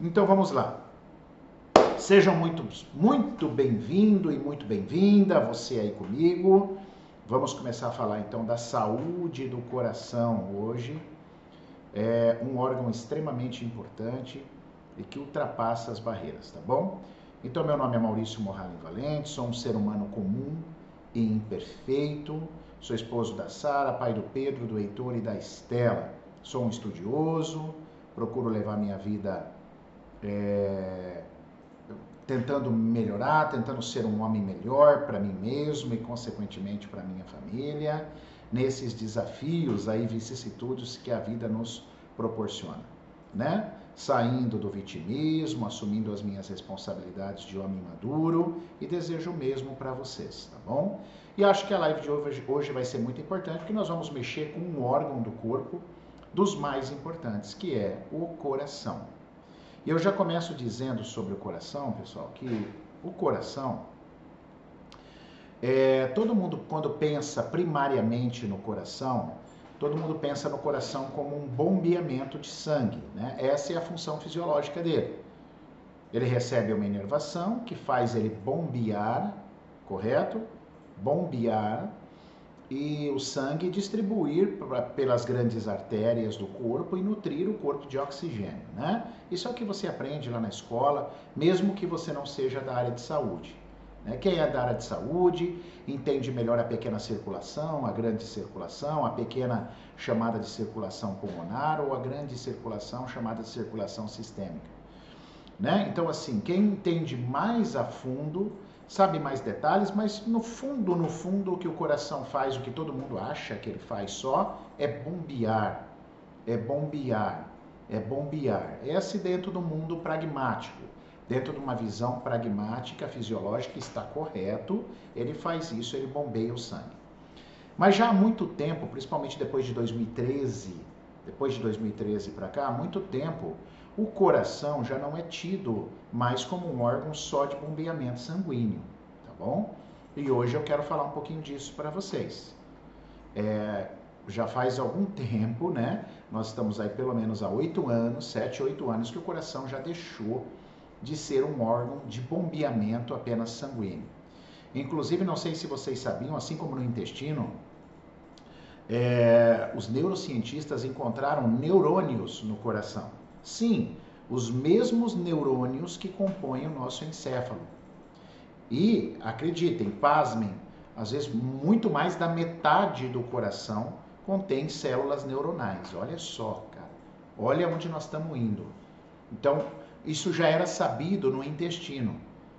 Então vamos lá. Sejam muito, muito bem-vindo e muito bem-vinda, você aí comigo. Vamos começar a falar então da saúde do coração hoje. É um órgão extremamente importante e que ultrapassa as barreiras, tá bom? Então, meu nome é Maurício Morralen Valente, sou um ser humano comum e imperfeito. Sou esposo da Sara, pai do Pedro, do Heitor e da Estela. Sou um estudioso, procuro levar minha vida é, tentando melhorar, tentando ser um homem melhor para mim mesmo e, consequentemente, para minha família, nesses desafios aí, vicissitudes que a vida nos proporciona, né? Saindo do vitimismo, assumindo as minhas responsabilidades de homem maduro e desejo o mesmo para vocês, tá bom? E acho que a live de hoje, hoje vai ser muito importante porque nós vamos mexer com um órgão do corpo dos mais importantes, que é o coração. Eu já começo dizendo sobre o coração, pessoal, que o coração, é, todo mundo quando pensa primariamente no coração, todo mundo pensa no coração como um bombeamento de sangue, né? Essa é a função fisiológica dele. Ele recebe uma inervação que faz ele bombear, correto? Bombear e o sangue distribuir pra, pelas grandes artérias do corpo e nutrir o corpo de oxigênio, né? Isso é o que você aprende lá na escola, mesmo que você não seja da área de saúde. Né? Quem é da área de saúde entende melhor a pequena circulação, a grande circulação, a pequena chamada de circulação pulmonar ou a grande circulação chamada de circulação sistêmica. Né? Então, assim, quem entende mais a fundo sabe mais detalhes, mas no fundo, no fundo, o que o coração faz, o que todo mundo acha que ele faz só, é bombear. É bombear. É bombear. Esse dentro do mundo pragmático. Dentro de uma visão pragmática, fisiológica, está correto, ele faz isso, ele bombeia o sangue. Mas já há muito tempo, principalmente depois de 2013, depois de 2013 para cá, há muito tempo, o coração já não é tido mais como um órgão só de bombeamento sanguíneo, tá bom? E hoje eu quero falar um pouquinho disso para vocês. É, já faz algum tempo, né? Nós estamos aí pelo menos há oito anos, sete, oito anos, que o coração já deixou de ser um órgão de bombeamento apenas sanguíneo. Inclusive, não sei se vocês sabiam, assim como no intestino, é, os neurocientistas encontraram neurônios no coração. Sim, os mesmos neurônios que compõem o nosso encéfalo. E, acreditem, pasmem, às vezes muito mais da metade do coração contém células neuronais. Olha só, cara. Olha onde nós estamos indo. Então, isso já era sabido no intestino.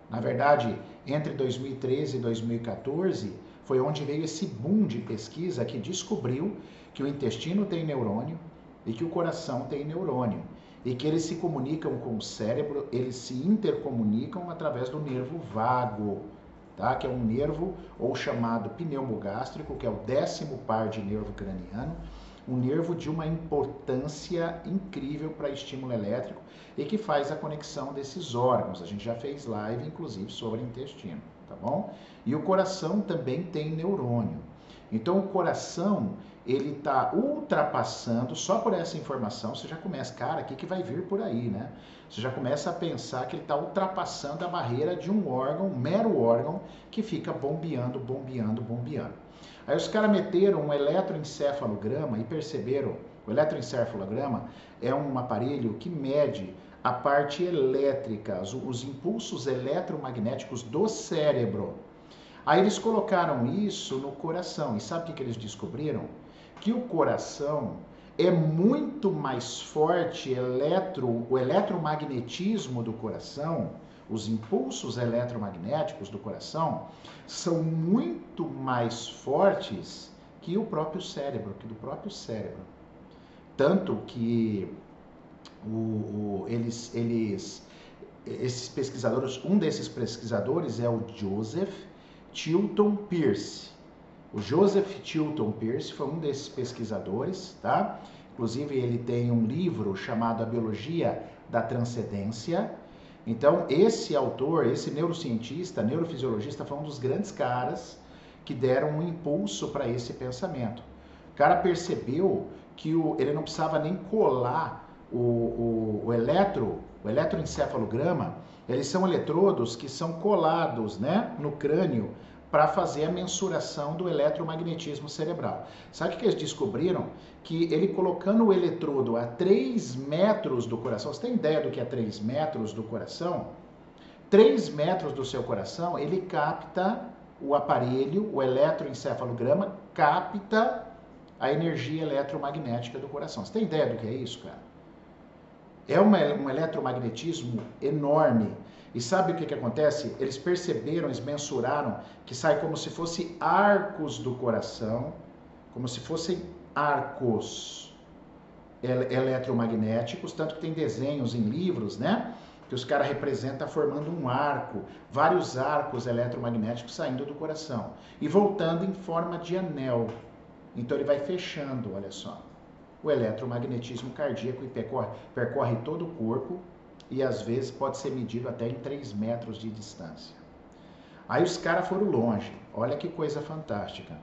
Na verdade, entre 2013 e 2014, foi onde veio esse boom de pesquisa que descobriu que o intestino tem neurônio e que o coração tem neurônio e que eles se comunicam com o cérebro, eles se intercomunicam através do nervo vago, tá? que é um nervo ou chamado pneumogástrico, que é o décimo par de nervo craniano, um nervo de uma importância incrível para estímulo elétrico e que faz a conexão desses órgãos. A gente já fez live, inclusive, sobre intestino, tá bom? E o coração também tem neurônio. Então, o coração ele está ultrapassando, só por essa informação, você já começa, cara, o que, que vai vir por aí, né? Você já começa a pensar que ele está ultrapassando a barreira de um órgão, um mero órgão, que fica bombeando, bombeando, bombeando. Aí os caras meteram um eletroencefalograma e perceberam, o eletroencefalograma é um aparelho que mede a parte elétrica, os, os impulsos eletromagnéticos do cérebro. Aí eles colocaram isso no coração. E sabe o que, eles descobriram? que o coração é muito mais forte, eletro, o eletromagnetismo do coração, os impulsos eletromagnéticos do coração são muito mais fortes que o próprio cérebro, que do próprio cérebro. Tanto que o, o, eles, eles, esses pesquisadores, um desses pesquisadores é o Joseph Tilton Pierce. O Joseph Tilton Pierce foi um desses pesquisadores, tá? Inclusive ele tem um livro chamado A Biologia da Transcendência. Então esse autor, esse neurocientista, neurofisiologista, foi um dos grandes caras que deram um impulso para esse pensamento. O cara percebeu que o, ele não precisava nem colar o, o, o eletro O eletroencefalograma, eles são eletrodos que são colados né, no crânio para fazer a mensuração do eletromagnetismo cerebral. Sabe o que eles descobriram? Que ele colocando o eletrodo a 3 metros do coração, você tem ideia do que é 3 metros do coração? 3 metros do seu coração, ele capta o aparelho, o eletroencefalograma, capta a energia eletromagnética do coração. Você tem ideia do que é isso, cara? É uma, um eletromagnetismo enorme. E sabe o que, que acontece? Eles perceberam, eles mensuraram que sai como se fosse arcos do coração, como se fossem arcos eletromagnéticos, tanto que tem desenhos em livros, né? Que os caras representam formando um arco, vários arcos eletromagnéticos saindo do coração e voltando em forma de anel. Então ele vai fechando, olha só. O eletromagnetismo cardíaco percorre, percorre todo o corpo e às vezes pode ser medido até em 3 metros de distância. Aí os caras foram longe, olha que coisa fantástica.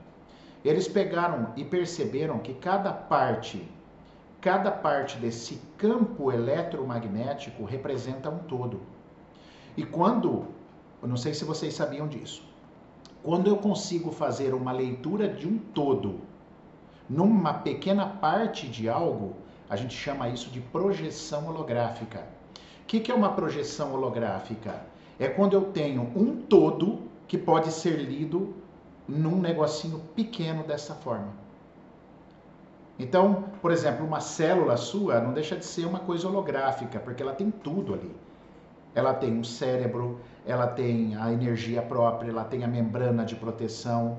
Eles pegaram e perceberam que cada parte, cada parte desse campo eletromagnético representa um todo. E quando, eu não sei se vocês sabiam disso, quando eu consigo fazer uma leitura de um todo numa pequena parte de algo, a gente chama isso de projeção holográfica. O que, que é uma projeção holográfica? É quando eu tenho um todo que pode ser lido num negocinho pequeno dessa forma. Então, por exemplo, uma célula sua não deixa de ser uma coisa holográfica, porque ela tem tudo ali. Ela tem um cérebro, ela tem a energia própria, ela tem a membrana de proteção,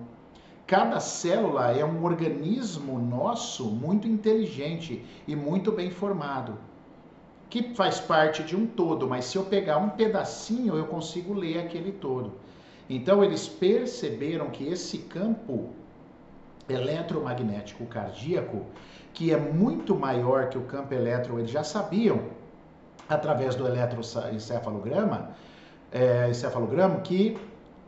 Cada célula é um organismo nosso muito inteligente e muito bem formado, que faz parte de um todo, mas se eu pegar um pedacinho, eu consigo ler aquele todo. Então, eles perceberam que esse campo eletromagnético cardíaco, que é muito maior que o campo elétron, eles já sabiam através do eletroencefalograma, é, encefalograma, que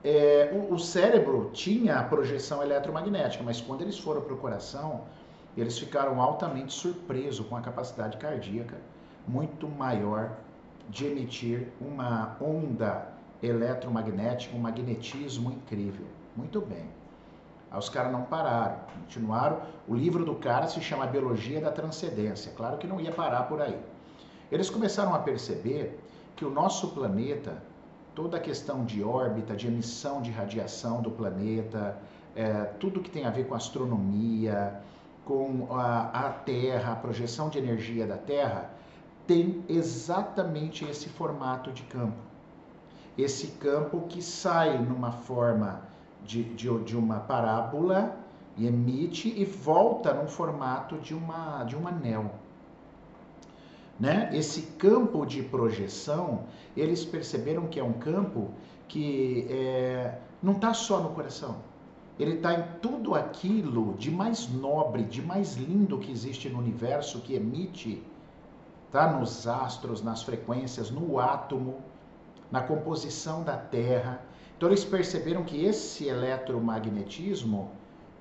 é, o, o, cérebro tinha a projeção eletromagnética, mas quando eles foram para o coração, eles ficaram altamente surpresos com a capacidade cardíaca muito maior de emitir uma onda eletromagnética, um magnetismo incrível. Muito bem. Aí os caras não pararam, continuaram. O livro do cara se chama Biologia da Transcendência. Claro que não ia parar por aí. Eles começaram a perceber que o nosso planeta toda a questão de órbita, de emissão de radiação do planeta, é, tudo que tem a ver com astronomia, com a, a Terra, a projeção de energia da Terra, tem exatamente esse formato de campo. Esse campo que sai numa forma de, de, de uma parábola e emite e volta num formato de, uma, de um anel né? Esse campo de projeção, eles perceberam que é um campo que é, não está só no coração. Ele está em tudo aquilo de mais nobre, de mais lindo que existe no universo, que emite, tá? Nos astros, nas frequências, no átomo, na composição da Terra. Então eles perceberam que esse eletromagnetismo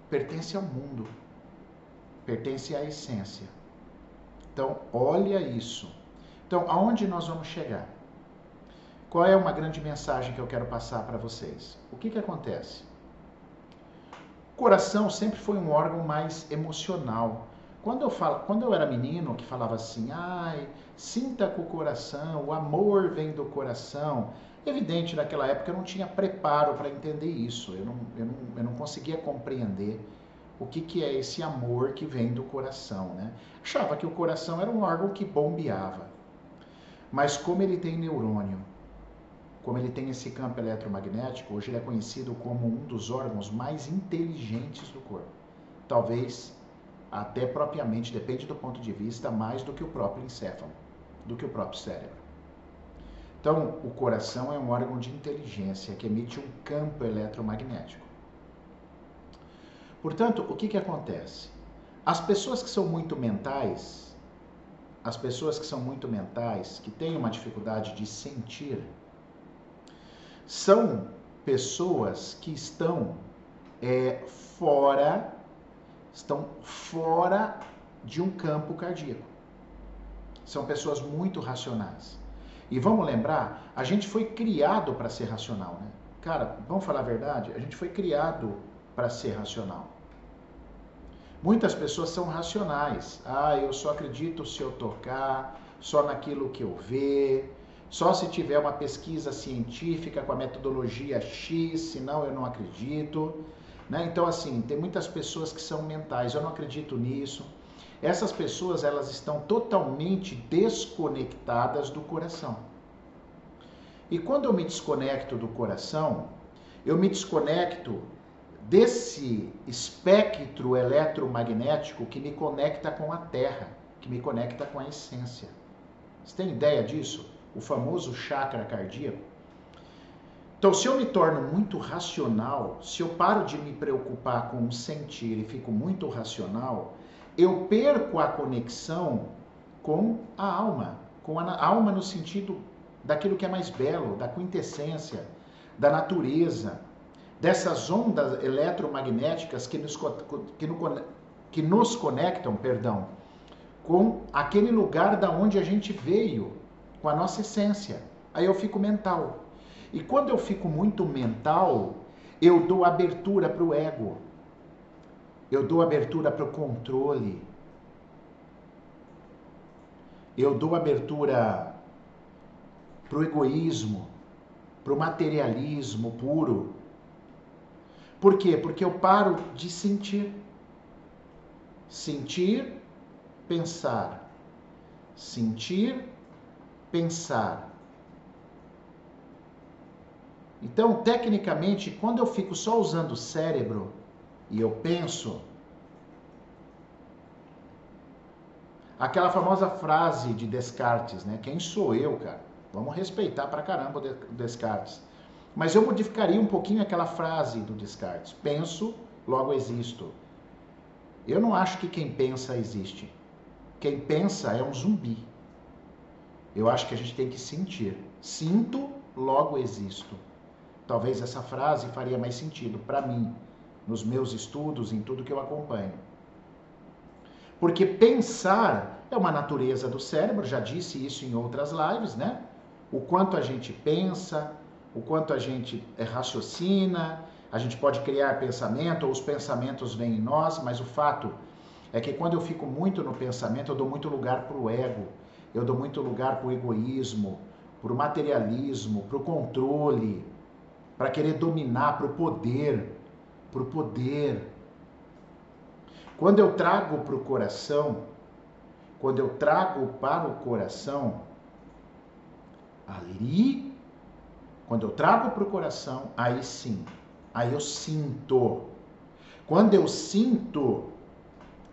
pertence ao mundo, pertence à essência. Então, olha isso. Então, aonde nós vamos chegar? Qual é uma grande mensagem que eu quero passar para vocês? O que, que acontece? O coração sempre foi um órgão mais emocional. Quando eu, falo, quando eu era menino, que falava assim, ai, sinta com o coração, o amor vem do coração. Evidente, naquela época eu não tinha preparo para entender isso, eu não, eu, não, eu não conseguia compreender o que, que é esse amor que vem do coração. Né? Achava que o coração era um órgão que bombeava. Mas como ele tem neurônio, como ele tem esse campo eletromagnético, hoje ele é conhecido como um dos órgãos mais inteligentes do corpo. Talvez até propriamente, depende do ponto de vista, mais do que o próprio encéfalo, do que o próprio cérebro. Então, o coração é um órgão de inteligência que emite um campo eletromagnético. Portanto, o que, que acontece? As pessoas que são muito mentais, as pessoas que são muito mentais, que têm uma dificuldade de sentir, são pessoas que estão é, fora, estão fora de um campo cardíaco. São pessoas muito racionais. E vamos lembrar, a gente foi criado para ser racional, né? Cara, vamos falar a verdade? A gente foi criado para ser racional. Muitas pessoas são racionais. Ah, eu só acredito se eu tocar, só naquilo que eu ver, só se tiver uma pesquisa científica com a metodologia X, senão eu não acredito. Né? Então, assim, tem muitas pessoas que são mentais, eu não acredito nisso. Essas pessoas, elas estão totalmente desconectadas do coração. E quando eu me desconecto do coração, eu me desconecto desse espectro eletromagnético que me conecta com a Terra, que me conecta com a essência. Você tem ideia disso? O famoso chakra cardíaco. Então, se eu me torno muito racional, se eu paro de me preocupar com o sentir e fico muito racional, eu perco a conexão com a alma, com a alma no sentido daquilo que é mais belo, da quintessência, da natureza, dessas ondas eletromagnéticas que nos, que, no, que nos conectam, perdão, com aquele lugar da onde a gente veio, com a nossa essência. Aí eu fico mental. E quando eu fico muito mental, eu dou abertura para o ego. Eu dou abertura para o controle. Eu dou abertura para o egoísmo, para o materialismo puro. Por quê? Porque eu paro de sentir. Sentir, pensar. Sentir, pensar. Então, tecnicamente, quando eu fico só usando o cérebro e eu penso, aquela famosa frase de Descartes, né? Quem sou eu, cara? Vamos respeitar pra caramba o Descartes. Mas eu modificaria um pouquinho aquela frase do Descartes. Penso, logo existo. Eu não acho que quem pensa existe. Quem pensa é um zumbi. Eu acho que a gente tem que sentir. Sinto, logo existo. Talvez essa frase faria mais sentido para mim, nos meus estudos, em tudo que eu acompanho. Porque pensar é uma natureza do cérebro, já disse isso em outras lives, né? O quanto a gente pensa, o quanto a gente é, raciocina, a gente pode criar pensamento, ou os pensamentos vêm em nós, mas o fato é que quando eu fico muito no pensamento, eu dou muito lugar para o ego, eu dou muito lugar para o egoísmo, para o materialismo, para o controle, para querer dominar, para o poder, para o poder. Quando eu trago para o coração, quando eu trago para o coração, ali quando eu trago para o coração, aí sim, aí eu sinto. Quando eu sinto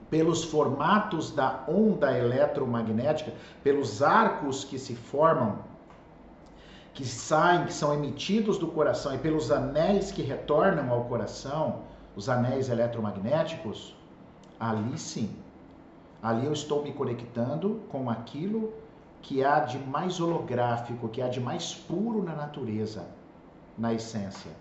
pelos formatos da onda eletromagnética, pelos arcos que se formam, que saem, que são emitidos do coração e pelos anéis que retornam ao coração, os anéis eletromagnéticos, ali sim, ali eu estou me conectando com aquilo que há de mais holográfico, que há de mais puro na natureza, na essência.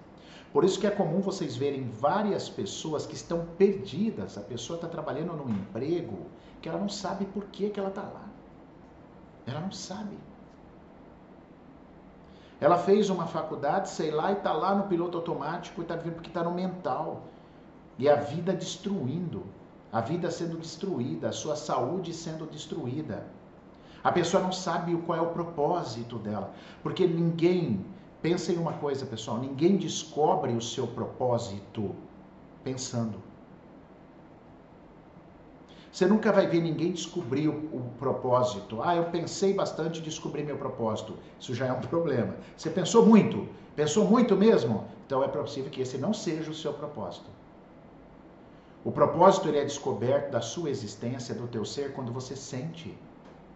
Por isso que é comum vocês verem várias pessoas que estão perdidas. A pessoa está trabalhando num emprego que ela não sabe por que, que ela está lá. Ela não sabe. Ela fez uma faculdade, sei lá, e está lá no piloto automático e está vivendo porque está no mental. E a vida destruindo, a vida sendo destruída, a sua saúde sendo destruída. A pessoa não sabe qual é o propósito dela, porque ninguém, pensa em uma coisa, pessoal, ninguém descobre o seu propósito pensando. Você nunca vai ver ninguém descobrir o, o, propósito. Ah, eu pensei bastante e descobri meu propósito. Isso já é um problema. Você pensou muito? Pensou muito mesmo? Então é possível que esse não seja o seu propósito. O propósito ele é descoberto da sua existência, do teu ser, quando você sente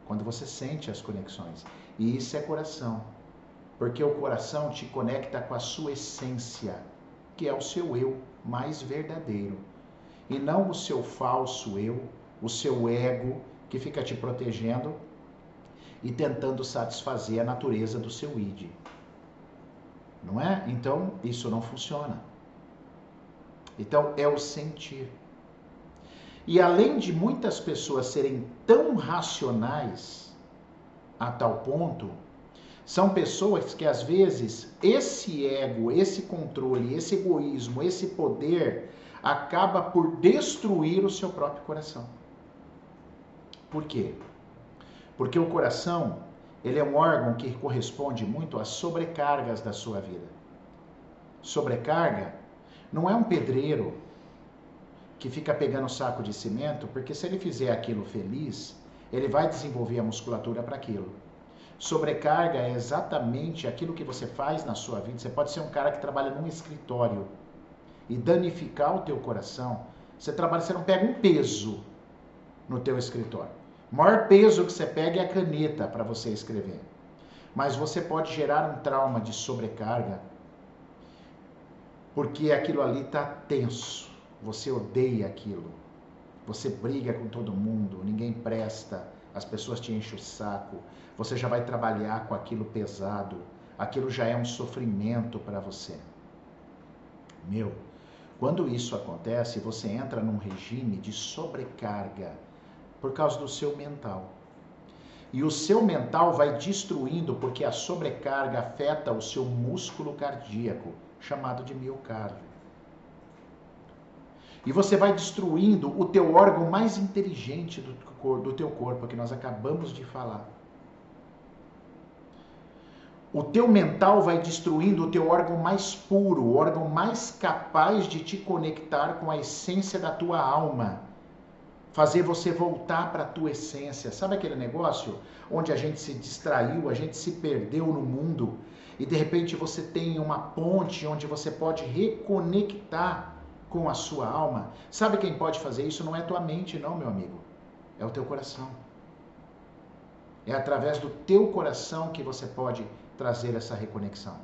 quando você sente as conexões. E isso é coração. Porque o coração te conecta com a sua essência, que é o seu eu mais verdadeiro. E não o seu falso eu, o seu ego que fica te protegendo e tentando satisfazer a natureza do seu id. Não é? Então, isso não funciona. Então, é o sentir. E além de muitas pessoas serem tão racionais a tal ponto São pessoas que às vezes esse ego, esse controle, esse egoísmo, esse poder acaba por destruir o seu próprio coração. Por quê? Porque o coração, ele é um órgão que corresponde muito às sobrecargas da sua vida. Sobrecarga não é um pedreiro que fica pegando saco de cimento, porque se ele fizer aquilo feliz, ele vai desenvolver a musculatura para aquilo. Sobrecarga é exatamente aquilo que você faz na sua vida. Você pode ser um cara que trabalha num escritório e danificar o teu coração. Você trabalha, você não pega um peso no teu escritório. O maior peso que você pega é a caneta para você escrever. Mas você pode gerar um trauma de sobrecarga porque aquilo ali está tenso. Você odeia aquilo. Você briga com todo mundo, ninguém presta, as pessoas te enchem o saco. Você já vai trabalhar com aquilo pesado. Aquilo já é um sofrimento para você. Meu, quando isso acontece, você entra num regime de sobrecarga por causa do seu mental. E o seu mental vai destruindo porque a sobrecarga afeta o seu músculo cardíaco, chamado de miocárdio. E você vai destruindo o teu órgão mais inteligente do, do teu corpo, que nós acabamos de falar. O teu mental vai destruindo o teu órgão mais puro, o órgão mais capaz de te conectar com a essência da tua alma, fazer você voltar para a tua essência. Sabe aquele negócio onde a gente se distraiu, a gente se perdeu no mundo e de repente você tem uma ponte onde você pode reconectar com a sua alma? Sabe quem pode fazer isso? Não é tua mente, não, meu amigo. É o teu coração. É através do teu coração que você pode trazer essa reconexão.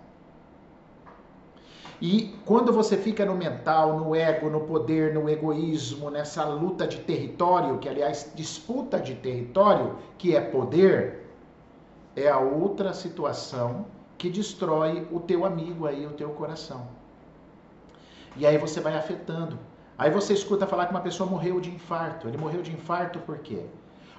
E quando você fica no mental, no ego, no poder, no egoísmo, nessa luta de território, que aliás, disputa de território, que é poder, é a outra situação que destrói o teu amigo aí, o teu coração. E aí você vai afetando. Aí você escuta falar que uma pessoa morreu de infarto. Ele morreu de infarto por quê?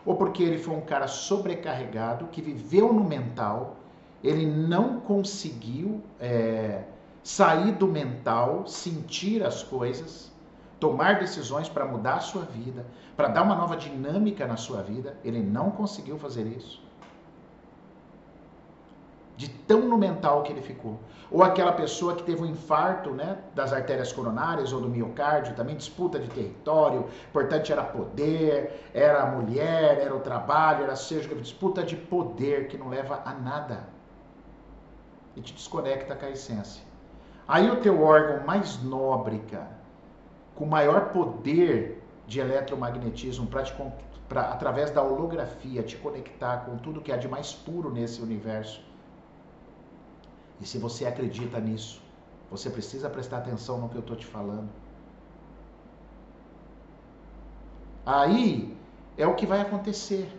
Ou porque ele foi um cara sobrecarregado, que viveu no mental, ele não conseguiu é, sair do mental, sentir as coisas, tomar decisões para mudar a sua vida, para dar uma nova dinâmica na sua vida. Ele não conseguiu fazer isso. De tão no mental que ele ficou. Ou aquela pessoa que teve um infarto né, das artérias coronárias ou do miocárdio, também disputa de território, importante era poder, era a mulher, era o trabalho, era seja disputa de poder que não leva a nada. E te desconecta com a essência. Aí o teu órgão mais nobre, cara, com maior poder de eletromagnetismo para através da holografia te conectar com tudo que há de mais puro nesse universo. E se você acredita nisso, você precisa prestar atenção no que eu estou te falando. Aí é o que vai acontecer.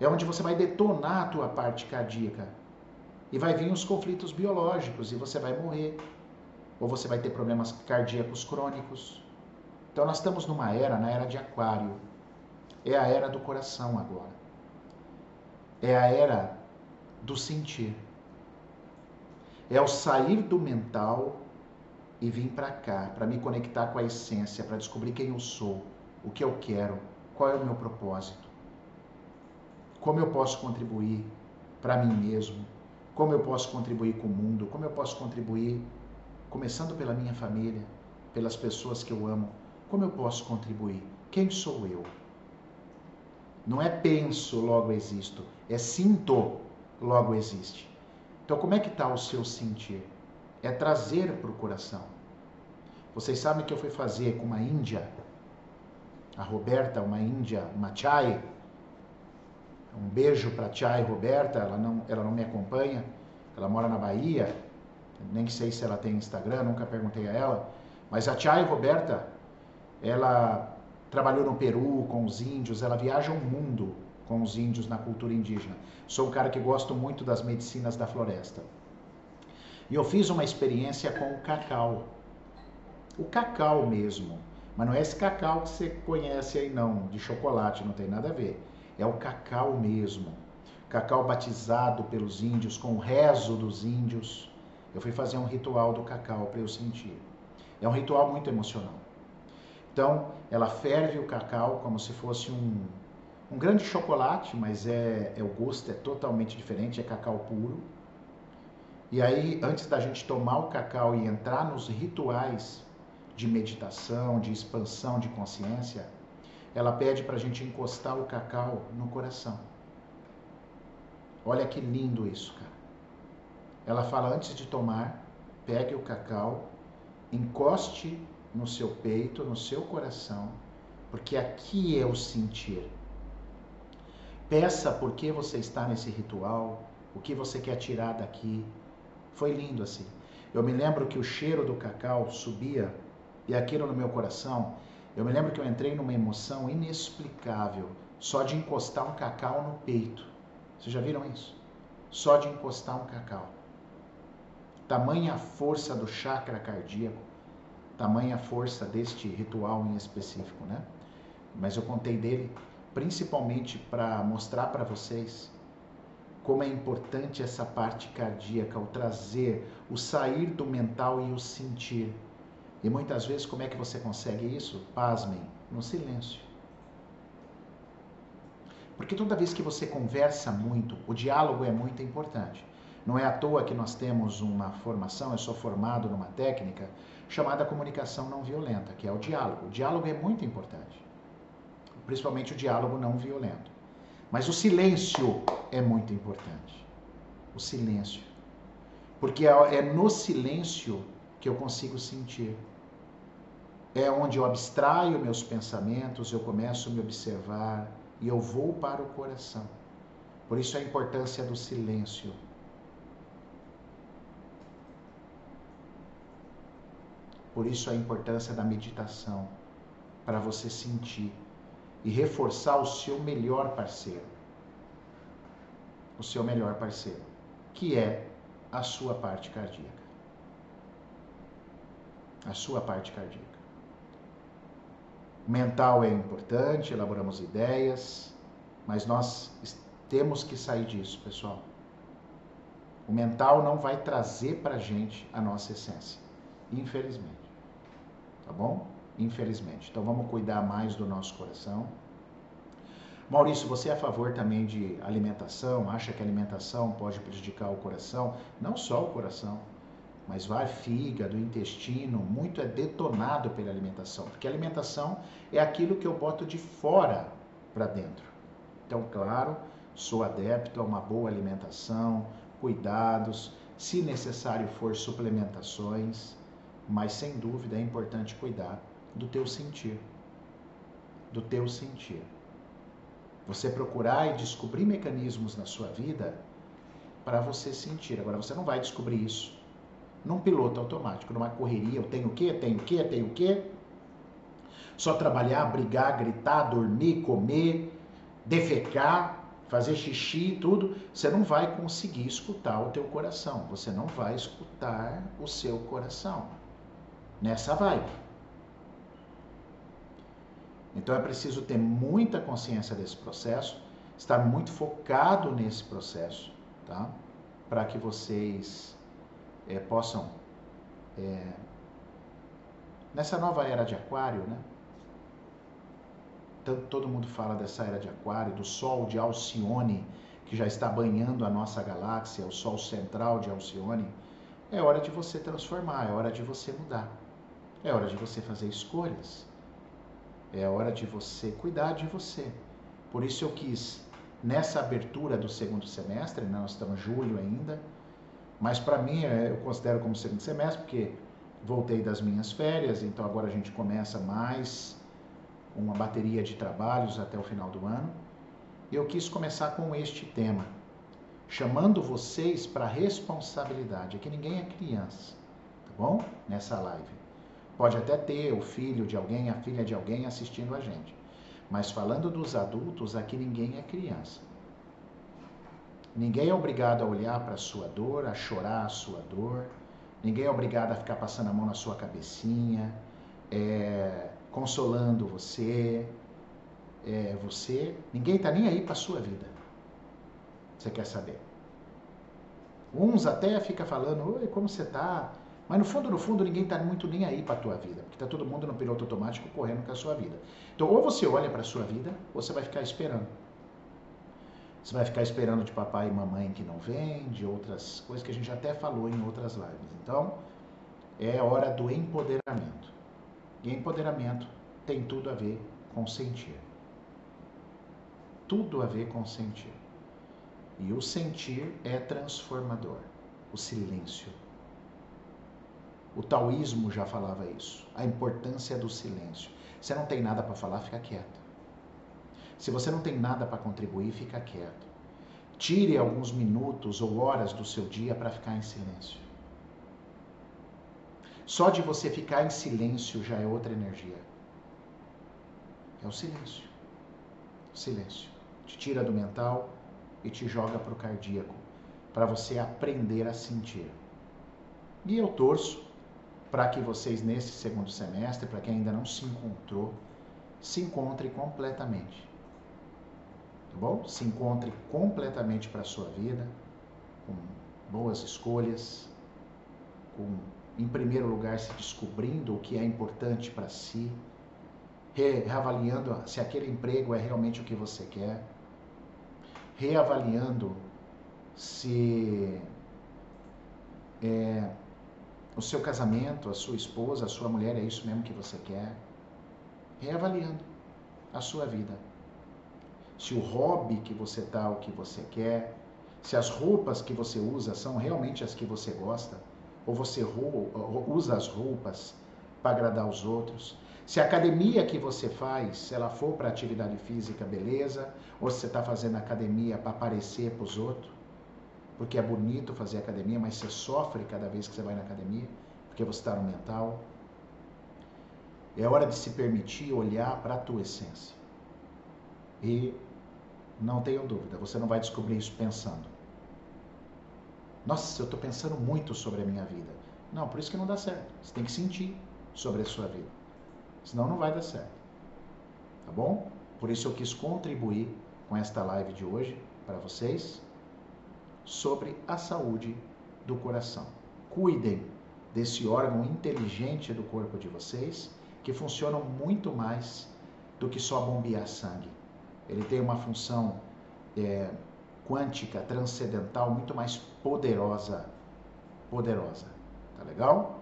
É onde você vai detonar a tua parte cardíaca. E vai vir os conflitos biológicos e você vai morrer ou você vai ter problemas cardíacos crônicos. Então nós estamos numa era, na era de aquário. É a era do coração agora. É a era do sentir. É o sair do mental e vir para cá, para me conectar com a essência, para descobrir quem eu sou, o que eu quero, qual é o meu propósito. Como eu posso contribuir para mim mesmo, como eu posso contribuir com o mundo, como eu posso contribuir começando pela minha família, pelas pessoas que eu amo, como eu posso contribuir? Quem sou eu? Não é penso, logo existo, é sinto, logo existe. Então, como é que está o seu sentir? É trazer para o coração. Vocês sabem que eu fui fazer com uma índia, a Roberta, uma índia, uma Chai. Um beijo para Chai Roberta, ela não, ela não me acompanha, ela mora na Bahia nem sei se ela tem Instagram, nunca perguntei a ela, mas a Tia Roberta, ela trabalhou no Peru com os índios, ela viaja o mundo com os índios na cultura indígena. Sou um cara que gosto muito das medicinas da floresta. E eu fiz uma experiência com o cacau. O cacau mesmo. Mas não é esse cacau que você conhece aí não, de chocolate, não tem nada a ver. É o cacau mesmo. cacau batizado pelos índios, com o rezo dos índios. Eu fui fazer um ritual do cacau para eu sentir. É um ritual muito emocional. Então, ela ferve o cacau como se fosse um, um grande chocolate, mas é, é o gosto é totalmente diferente, é cacau puro. E aí, antes da gente tomar o cacau e entrar nos rituais de meditação, de expansão de consciência, ela pede para a gente encostar o cacau no coração. Olha que lindo isso, cara. Ela fala antes de tomar, pegue o cacau, encoste no seu peito, no seu coração, porque aqui é o sentir. Peça por que você está nesse ritual, o que você quer tirar daqui. Foi lindo assim. Eu me lembro que o cheiro do cacau subia e aquilo no meu coração. Eu me lembro que eu entrei numa emoção inexplicável só de encostar um cacau no peito. Vocês já viram isso? Só de encostar um cacau. Tamanha força do chakra cardíaco, tamanha força deste ritual em específico, né? Mas eu contei dele principalmente para mostrar para vocês como é importante essa parte cardíaca, o trazer, o sair do mental e o sentir. E muitas vezes, como é que você consegue isso? Pasmem, no silêncio. Porque toda vez que você conversa muito, o diálogo é muito importante. Não é à toa que nós temos uma formação, eu sou formado numa técnica chamada comunicação não violenta, que é o diálogo. O diálogo é muito importante, principalmente o diálogo não violento. Mas o silêncio é muito importante. O silêncio. Porque é, é no silêncio que eu consigo sentir. É onde eu abstraio meus pensamentos, eu começo a me observar, e eu vou para o coração. Por isso a importância do silêncio. Por isso a importância da meditação, para você sentir e reforçar o seu melhor parceiro. O seu melhor parceiro, que é a sua parte cardíaca. A sua parte cardíaca. Mental é importante, elaboramos ideias, mas nós temos que sair disso, pessoal. O mental não vai trazer para gente a nossa essência, infelizmente. Tá bom? Infelizmente. Então vamos cuidar mais do nosso coração. Maurício, você é a favor também de alimentação? Acha que a alimentação pode prejudicar o coração? Não só o coração, mas vai fígado, intestino, muito é detonado pela alimentação, porque a alimentação é aquilo que eu boto de fora para dentro. Então, claro, sou adepto a uma boa alimentação, cuidados, se necessário for suplementações, mas sem dúvida é importante cuidar do teu sentir. Do teu sentir. Você procurar e descobrir mecanismos na sua vida para você sentir. Agora você não vai descobrir isso num piloto automático, numa correria, eu tenho o quê, tenho o quê, tenho o quê. Só trabalhar, brigar, gritar, dormir, comer, defecar, fazer xixi, tudo, você não vai conseguir escutar o teu coração. Você não vai escutar o seu coração. Nessa vibe. Então é preciso ter muita consciência desse processo, estar muito focado nesse processo, tá? Para que vocês é, possam, é, nessa nova era de Aquário, né? Tanto, todo mundo fala dessa era de Aquário, do Sol de Alcione, que já está banhando a nossa galáxia, o Sol central de Alcione. É hora de você transformar, é hora de você mudar, é hora de você fazer escolhas, é hora de você cuidar de você. Por isso eu quis, nessa abertura do segundo semestre, né, nós estamos em julho ainda, mas para mim, é, eu considero como segundo semestre, porque voltei das minhas férias, então agora a gente começa mais uma bateria de trabalhos até o final do ano. Eu quis começar com este tema, chamando vocês para responsabilidade. Aqui ninguém é criança, tá bom? Nessa live. Pode até ter o filho de alguém, a filha de alguém assistindo a gente. Mas falando dos adultos, aqui ninguém é criança. Ninguém é obrigado a olhar para a sua dor, a chorar a sua dor. Ninguém é obrigado a ficar passando a mão na sua cabecinha, é, consolando você. É, você, ninguém está nem aí para a sua vida. Você quer saber? Uns até fica falando, oi, como você tá? Mas no fundo, no fundo, ninguém está muito nem aí para a tua vida, porque está todo mundo no piloto automático correndo com a sua vida. Então, ou você olha para a sua vida, ou você vai ficar esperando. Você vai ficar esperando de papai e mamãe que não vem, de outras coisas que a gente até falou em outras lives. Então, é hora do empoderamento. E empoderamento tem tudo a ver com sentir. Tudo a ver com sentir. E o sentir é transformador. O silêncio. O taoísmo já falava isso. A importância do silêncio. Você não tem nada para falar, fica quieto. Se você não tem nada para contribuir, fica quieto. Tire alguns minutos ou horas do seu dia para ficar em silêncio. Só de você ficar em silêncio já é outra energia. É o silêncio. Silêncio. Te tira do mental, e te joga para o cardíaco, para você aprender a sentir. E eu torço para que vocês, nesse segundo semestre, para quem ainda não se encontrou, se encontre completamente. Tá bom? Se encontre completamente para a sua vida, com boas escolhas, com, em primeiro lugar, se descobrindo o que é importante para si, reavaliando se aquele emprego é realmente o que você quer reavaliando se é, o seu casamento, a sua esposa, a sua mulher é isso mesmo que você quer. Reavaliando a sua vida. Se o hobby que você tá, o que você quer, se as roupas que você usa são realmente as que você gosta, ou você usa as roupas para agradar os outros, se a academia que você faz, se ela for para atividade física, beleza, ou se você está fazendo academia para aparecer para os outros, porque é bonito fazer academia, mas você sofre cada vez que você vai na academia, porque você está no mental. É hora de se permitir olhar para a tua essência. E não tenho dúvida, você não vai descobrir isso pensando. Nossa, eu estou pensando muito sobre a minha vida. Não, por isso que não dá certo. Você tem que sentir sobre a sua vida. Senão não vai dar certo. Tá bom? Por isso eu quis contribuir com esta live de hoje para vocês sobre a saúde do coração. Cuidem desse órgão inteligente do corpo de vocês, que funciona muito mais do que só bombear sangue. Ele tem uma função é, quântica, transcendental, muito mais poderosa. Poderosa. Tá legal?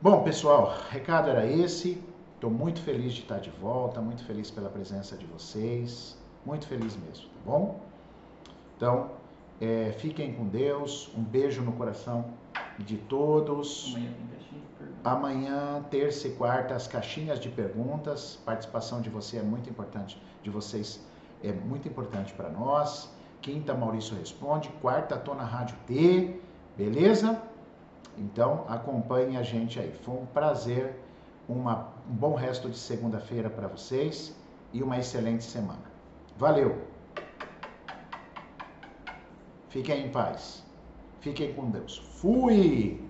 Bom, pessoal, recado era esse. Estou muito feliz de estar de volta, muito feliz pela presença de vocês, muito feliz mesmo, tá bom? Então, é, fiquem com Deus, um beijo no coração de todos. Amanhã tem caixinha de perguntas. Amanhã, terça e quarta, as caixinhas de perguntas. Participação de você é muito importante, de vocês é muito importante para nós. Quinta, Maurício responde. Quarta, tô na Rádio T, beleza? Então acompanhe a gente aí. Foi um prazer, uma, um bom resto de segunda-feira para vocês e uma excelente semana. Valeu! Fiquem em paz. Fiquem com Deus. Fui!